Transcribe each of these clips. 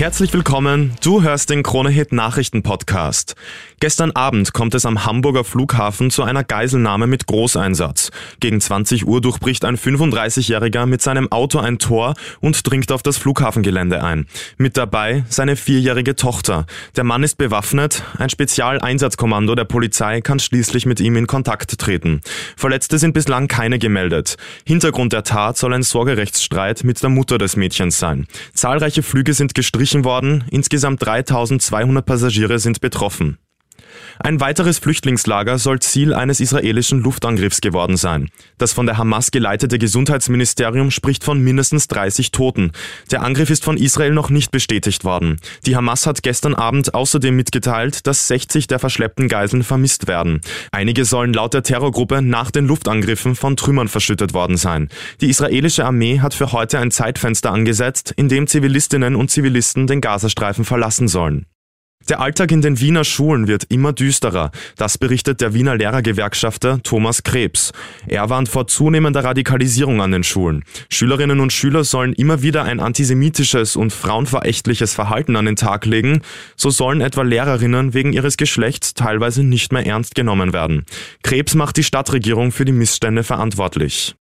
Herzlich willkommen, du hörst den Kronehit Nachrichten Podcast. Gestern Abend kommt es am Hamburger Flughafen zu einer Geiselnahme mit Großeinsatz. Gegen 20 Uhr durchbricht ein 35-Jähriger mit seinem Auto ein Tor und dringt auf das Flughafengelände ein. Mit dabei seine vierjährige Tochter. Der Mann ist bewaffnet, ein Spezialeinsatzkommando der Polizei kann schließlich mit ihm in Kontakt treten. Verletzte sind bislang keine gemeldet. Hintergrund der Tat soll ein Sorgerechtsstreit mit der Mutter des Mädchens sein. Zahlreiche Flüge sind gestrichen gestrichen worden. Insgesamt 3200 Passagiere sind betroffen. Ein weiteres Flüchtlingslager soll Ziel eines israelischen Luftangriffs geworden sein. Das von der Hamas geleitete Gesundheitsministerium spricht von mindestens 30 Toten. Der Angriff ist von Israel noch nicht bestätigt worden. Die Hamas hat gestern Abend außerdem mitgeteilt, dass 60 der verschleppten Geiseln vermisst werden. Einige sollen laut der Terrorgruppe nach den Luftangriffen von Trümmern verschüttet worden sein. Die israelische Armee hat für heute ein Zeitfenster angesetzt, in dem Zivilistinnen und Zivilisten den Gazastreifen verlassen sollen. Der Alltag in den Wiener Schulen wird immer düsterer. Das berichtet der Wiener Lehrergewerkschafter Thomas Krebs. Er warnt vor zunehmender Radikalisierung an den Schulen. Schülerinnen und Schüler sollen immer wieder ein antisemitisches und frauenverächtliches Verhalten an den Tag legen. So sollen etwa Lehrerinnen wegen ihres Geschlechts teilweise nicht mehr ernst genommen werden. Krebs macht die Stadtregierung für die Missstände verantwortlich.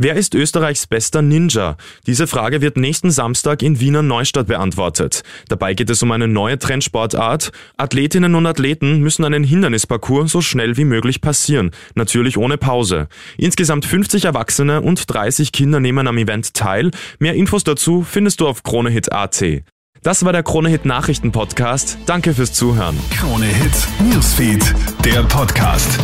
Wer ist Österreichs bester Ninja? Diese Frage wird nächsten Samstag in Wiener Neustadt beantwortet. Dabei geht es um eine neue Trendsportart. Athletinnen und Athleten müssen einen Hindernisparcours so schnell wie möglich passieren, natürlich ohne Pause. Insgesamt 50 Erwachsene und 30 Kinder nehmen am Event teil. Mehr Infos dazu findest du auf kronehit.at. Das war der Kronehit Nachrichten Podcast. Danke fürs Zuhören. Kronehit Newsfeed, der Podcast.